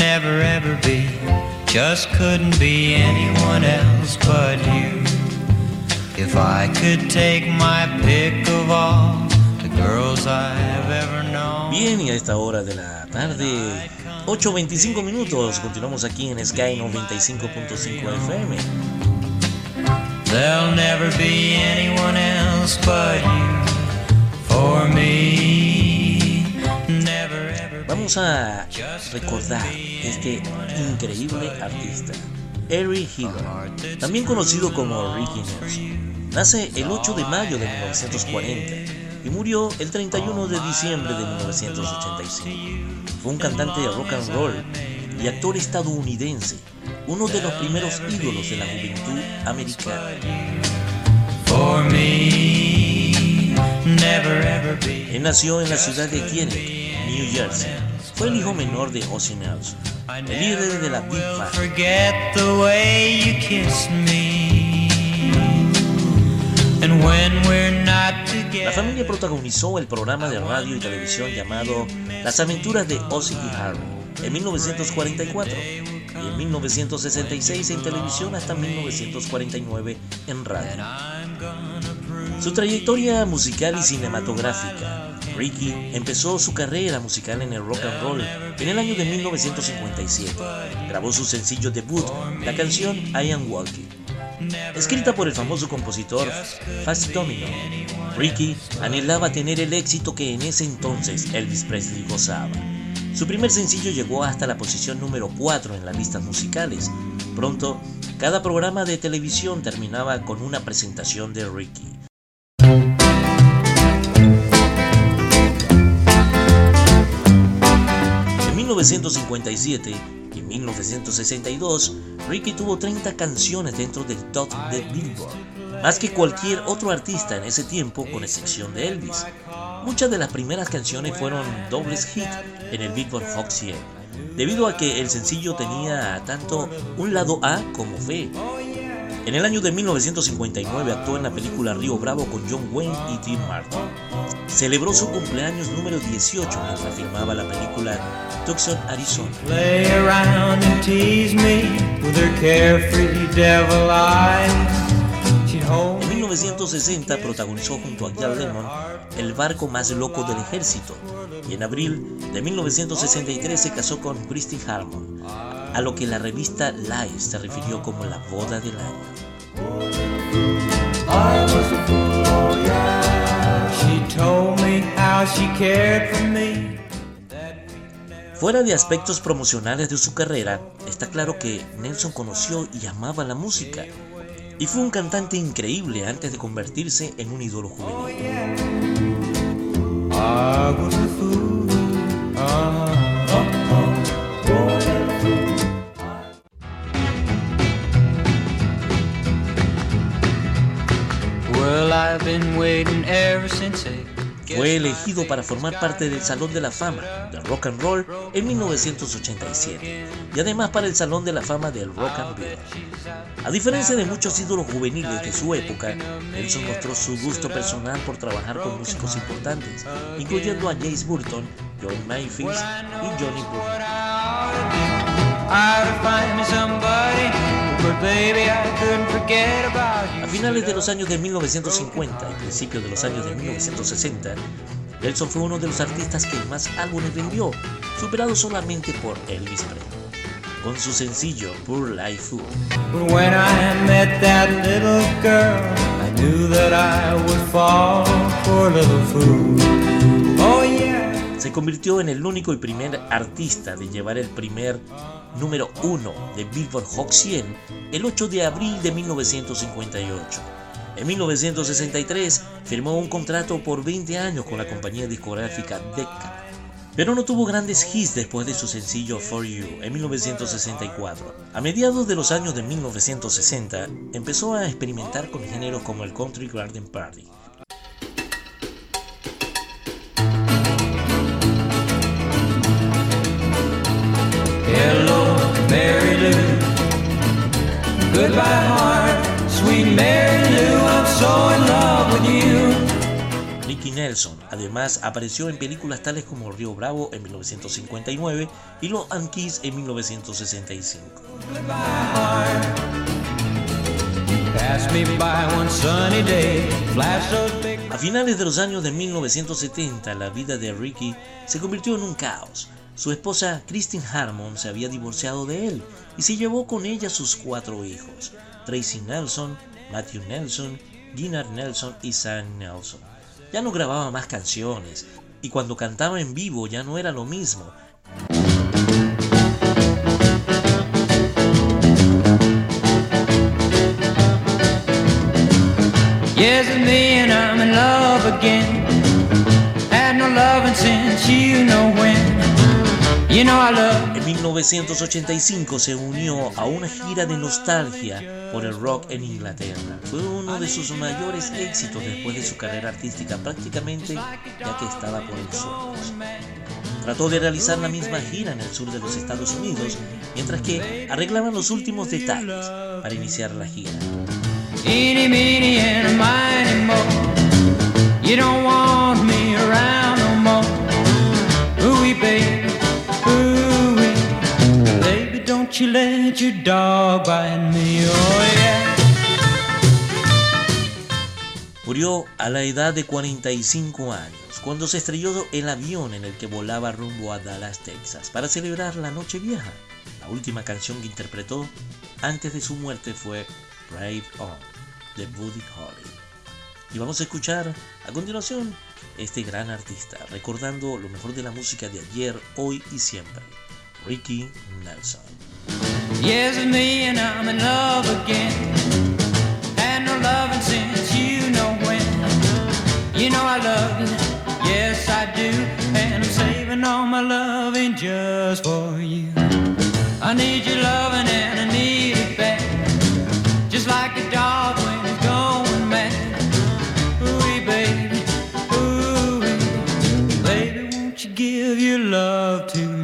never ever be. Just couldn't be anyone else but you. If I could take my pick of all the girls I've ever known. Bien, y a esta hora de la tarde, 8.25 minutos, continuamos aquí en Sky 95.5 FM. There'll never be anyone else but you for me. Vamos a recordar este increíble artista, Eric Hiller, también conocido como Ricky Nelson. Nace el 8 de mayo de 1940 y murió el 31 de diciembre de 1985. Fue un cantante de rock and roll y actor estadounidense, uno de los primeros ídolos de la juventud americana. Él nació en la ciudad de Teaneck, New Jersey. Fue el hijo menor de Ozzy Nelson, el líder de la Big Band. La familia protagonizó el programa de radio y televisión llamado Las aventuras de Ozzy y Harry en 1944 y en 1966 en televisión hasta 1949 en radio. Su trayectoria musical y cinematográfica. Ricky empezó su carrera musical en el rock and roll en el año de 1957. Grabó su sencillo debut, la canción I Am Walking. Escrita por el famoso compositor Fats Domino, Ricky anhelaba tener el éxito que en ese entonces Elvis Presley gozaba. Su primer sencillo llegó hasta la posición número 4 en las listas musicales. Pronto, cada programa de televisión terminaba con una presentación de Ricky. 1957 y 1962, Ricky tuvo 30 canciones dentro del top de Billboard, más que cualquier otro artista en ese tiempo con excepción de Elvis. Muchas de las primeras canciones fueron dobles hit en el Billboard Hot 100, debido a que el sencillo tenía tanto un lado A como B. En el año de 1959 actuó en la película Río Bravo con John Wayne y Tim Martin. Celebró su cumpleaños número 18 mientras filmaba la película Tucson, Arizona. Play around and tease me with her carefree devil eyes. En me 1960 protagonizó junto a John Lennon El barco más loco del ejército y en abril de 1963 se casó con Christy Harmon, a lo que la revista Life se refirió como la boda del año. Fuera de aspectos promocionales de su carrera, está claro que Nelson conoció y amaba la música y fue un cantante increíble antes de convertirse en un ídolo juvenil. Fue elegido para formar parte del Salón de la Fama del Rock and Roll en 1987 y además para el Salón de la Fama del Rock and Roll. A diferencia de muchos ídolos juveniles de su época, Nelson mostró su gusto personal por trabajar con músicos importantes, incluyendo a James Burton, John Mayfield y Johnny Burton. A finales de los años de 1950 y principios de los años de 1960, Nelson fue uno de los artistas que más álbumes vendió, superado solamente por Elvis Presley. Con su sencillo Poor Life Fool, when I met that little girl, I knew that I would fall for a little fool. Oh yeah. se convirtió en el único y primer artista de llevar el primer número uno de Billboard Hot 100 el 8 de abril de 1958. En 1963 firmó un contrato por 20 años con la compañía discográfica Decca, pero no tuvo grandes hits después de su sencillo For You en 1964. A mediados de los años de 1960 empezó a experimentar con géneros como el Country Garden Party. Ricky Nelson. Además, apareció en películas tales como Río Bravo en 1959 y Los Anquis en 1965. A finales de los años de 1970, la vida de Ricky se convirtió en un caos. Su esposa Christine Harmon se había divorciado de él y se llevó con ella sus cuatro hijos, Tracy Nelson, Matthew Nelson, Ginard Nelson y Sam Nelson. Ya no grababa más canciones y cuando cantaba en vivo ya no era lo mismo. You know I love. En 1985 se unió a una gira de nostalgia por el rock en Inglaterra. Fue uno de sus mayores éxitos después de su carrera artística prácticamente ya que estaba por el suelos. Trató de realizar la misma gira en el sur de los Estados Unidos, mientras que arreglaban los últimos detalles para iniciar la gira. Eeny, meeny, and a mighty mo. You don't want me around no more. Ooh, baby, Murió a la edad de 45 años cuando se estrelló el avión en el que volaba rumbo a Dallas, Texas, para celebrar la Noche Vieja. La última canción que interpretó antes de su muerte fue Brave On de Buddy Holly. Y vamos a escuchar a continuación este gran artista, recordando lo mejor de la música de ayer, hoy y siempre, Ricky Nelson. Yes, it's me and I'm in love again. Had no loving since you know when. You know I love you, yes I do. And I'm saving all my loving just for you. I need your loving and I need it back. Just like a dog when it's going mad. Ooh, baby, ooh, baby, won't you give your love to me.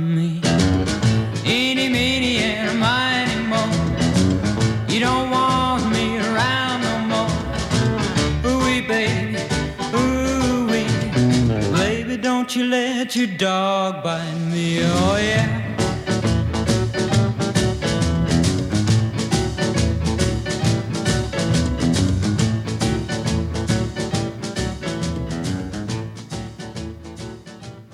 Ooh, baby, don't you let your dog bite me, oh yeah.